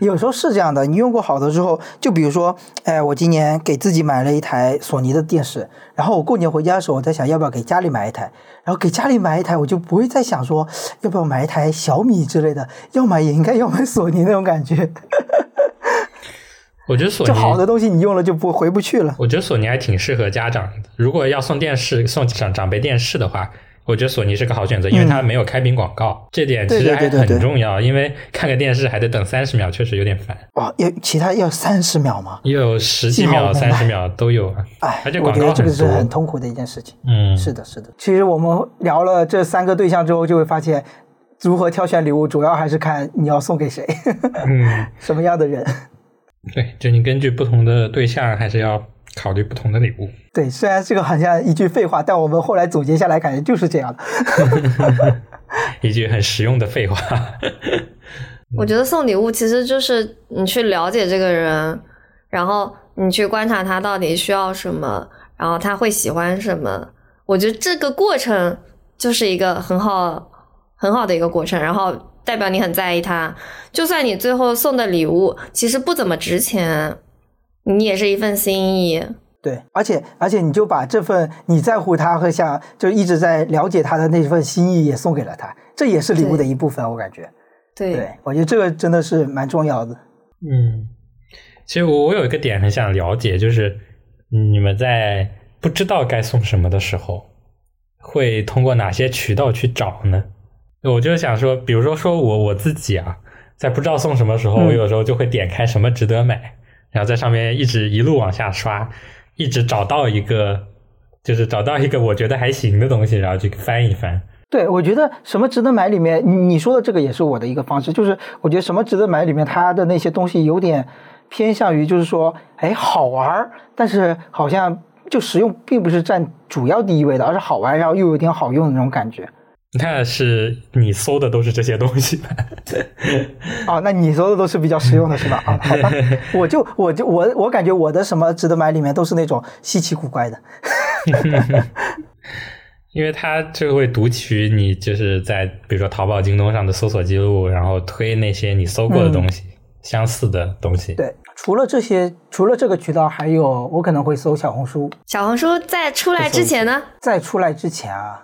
有时候是这样的，你用过好的之后，就比如说，哎，我今年给自己买了一台索尼的电视，然后我过年回家的时候，我在想要不要给家里买一台，然后给家里买一台，我就不会再想说要不要买一台小米之类的，要买也应该要买索尼那种感觉。我觉得索尼就好的东西你用了就不回不去了。我觉得索尼还挺适合家长的。如果要送电视、送长长辈电视的话，我觉得索尼是个好选择，因为它没有开屏广告，这点其实还对对对对对很重要。因为看个电视还得等三十秒，确实有点烦。哦，要其他要三十秒吗？也有十几秒、三十秒都有啊，哎而且，我广告这个是很痛苦的一件事情。嗯，是的，是的。其实我们聊了这三个对象之后，就会发现，如何挑选礼物，主要还是看你要送给谁，嗯，什么样的人。对，就你根据不同的对象，还是要考虑不同的礼物。对，虽然这个好像一句废话，但我们后来总结下来，感觉就是这样的。一句很实用的废话。我觉得送礼物其实就是你去了解这个人，然后你去观察他到底需要什么，然后他会喜欢什么。我觉得这个过程就是一个很好很好的一个过程，然后代表你很在意他。就算你最后送的礼物其实不怎么值钱，你也是一份心意。对，而且而且你就把这份你在乎他和想就一直在了解他的那份心意也送给了他，这也是礼物的一部分，我感觉。对，对，我觉得这个真的是蛮重要的。嗯，其实我我有一个点很想了解，就是你们在不知道该送什么的时候，会通过哪些渠道去找呢？我就想说，比如说说我我自己啊，在不知道送什么时候，嗯我有时候就会点开什么值得买，然后在上面一直一路往下刷，一直找到一个，就是找到一个我觉得还行的东西，然后去翻一翻。对，我觉得什么值得买里面，你你说的这个也是我的一个方式，就是我觉得什么值得买里面，它的那些东西有点偏向于就是说，哎，好玩儿，但是好像就实用并不是占主要第一位的，而是好玩，然后又有点好用的那种感觉。那是你搜的都是这些东西吧？哦，那你搜的都是比较实用的是吧？啊，好吧，我就我就我我感觉我的什么值得买里面都是那种稀奇古怪的。因为它就会读取你就是在比如说淘宝、京东上的搜索记录，然后推那些你搜过的东西、相似的东西。对，除了这些，除了这个渠道，还有我可能会搜小红书。小红书在出来之前呢，在出来之前啊，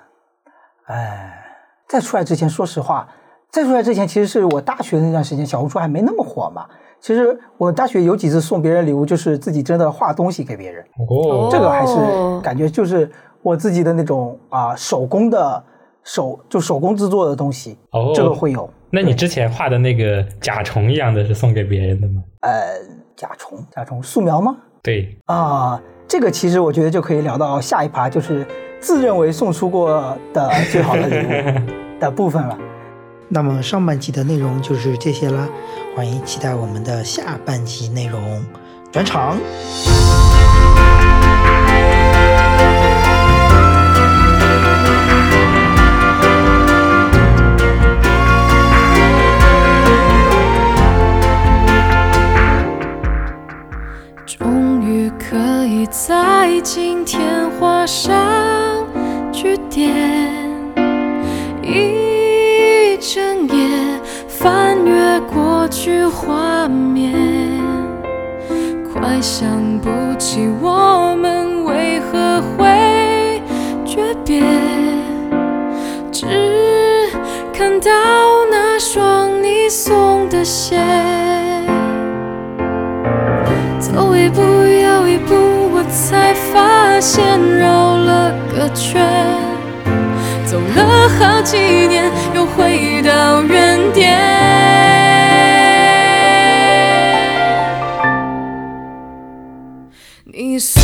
哎，在出来之前，说实话，在出来之前，其实是我大学那段时间，小红书还没那么火嘛。其实我大学有几次送别人礼物，就是自己真的画东西给别人，哦，这个还是哦感觉就是我自己的那种啊、手工的手就手工制作的东西，哦这个会有。那你之前画的那个甲虫一样的是送给别人的吗？呃，甲虫，甲虫素描吗？对，啊，这个其实我觉得就可以聊到下一趴，就是自认为送出过的最好的礼物 的部分了。那么上半集的内容就是这些啦，欢迎期待我们的下半集内容。转场。以在今天画上句点。一整夜翻阅过去画面，快想不起我们为何会诀别，只看到那双你送的鞋。发现绕了个圈，走了好几年，又回到原点。你送